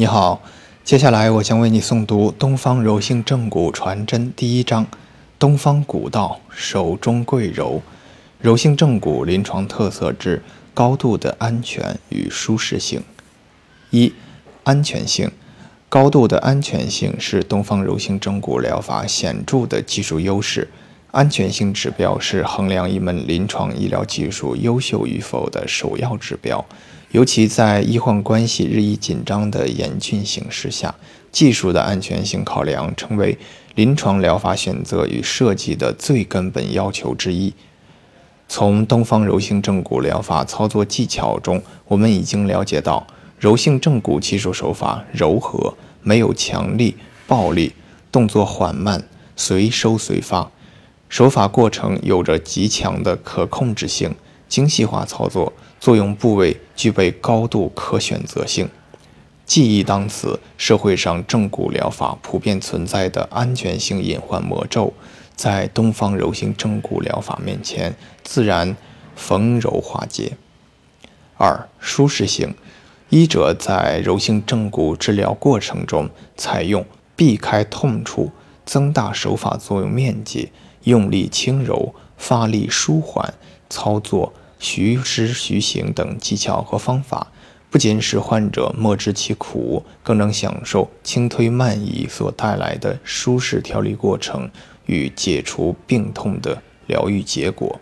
你好，接下来我将为你诵读《东方柔性正骨传真》第一章：东方古道，手中贵柔。柔性正骨临床特色之高度的安全与舒适性。一、安全性。高度的安全性是东方柔性正骨疗法显著的技术优势。安全性指标是衡量一门临床医疗技术优秀与否的首要指标。尤其在医患关系日益紧张的严峻形势下，技术的安全性考量成为临床疗法选择与设计的最根本要求之一。从东方柔性正骨疗法操作技巧中，我们已经了解到，柔性正骨技术手法柔和，没有强力、暴力，动作缓慢，随收随发，手法过程有着极强的可控制性。精细化操作，作用部位具备高度可选择性。记忆当此，社会上正骨疗法普遍存在的安全性隐患魔咒，在东方柔性正骨疗法面前自然逢柔化解。二、舒适性。医者在柔性正骨治疗过程中，采用避开痛处、增大手法作用面积、用力轻柔、发力舒缓。操作徐施徐行等技巧和方法，不仅使患者莫知其苦，更能享受轻推慢移所带来的舒适调理过程与解除病痛的疗愈结果。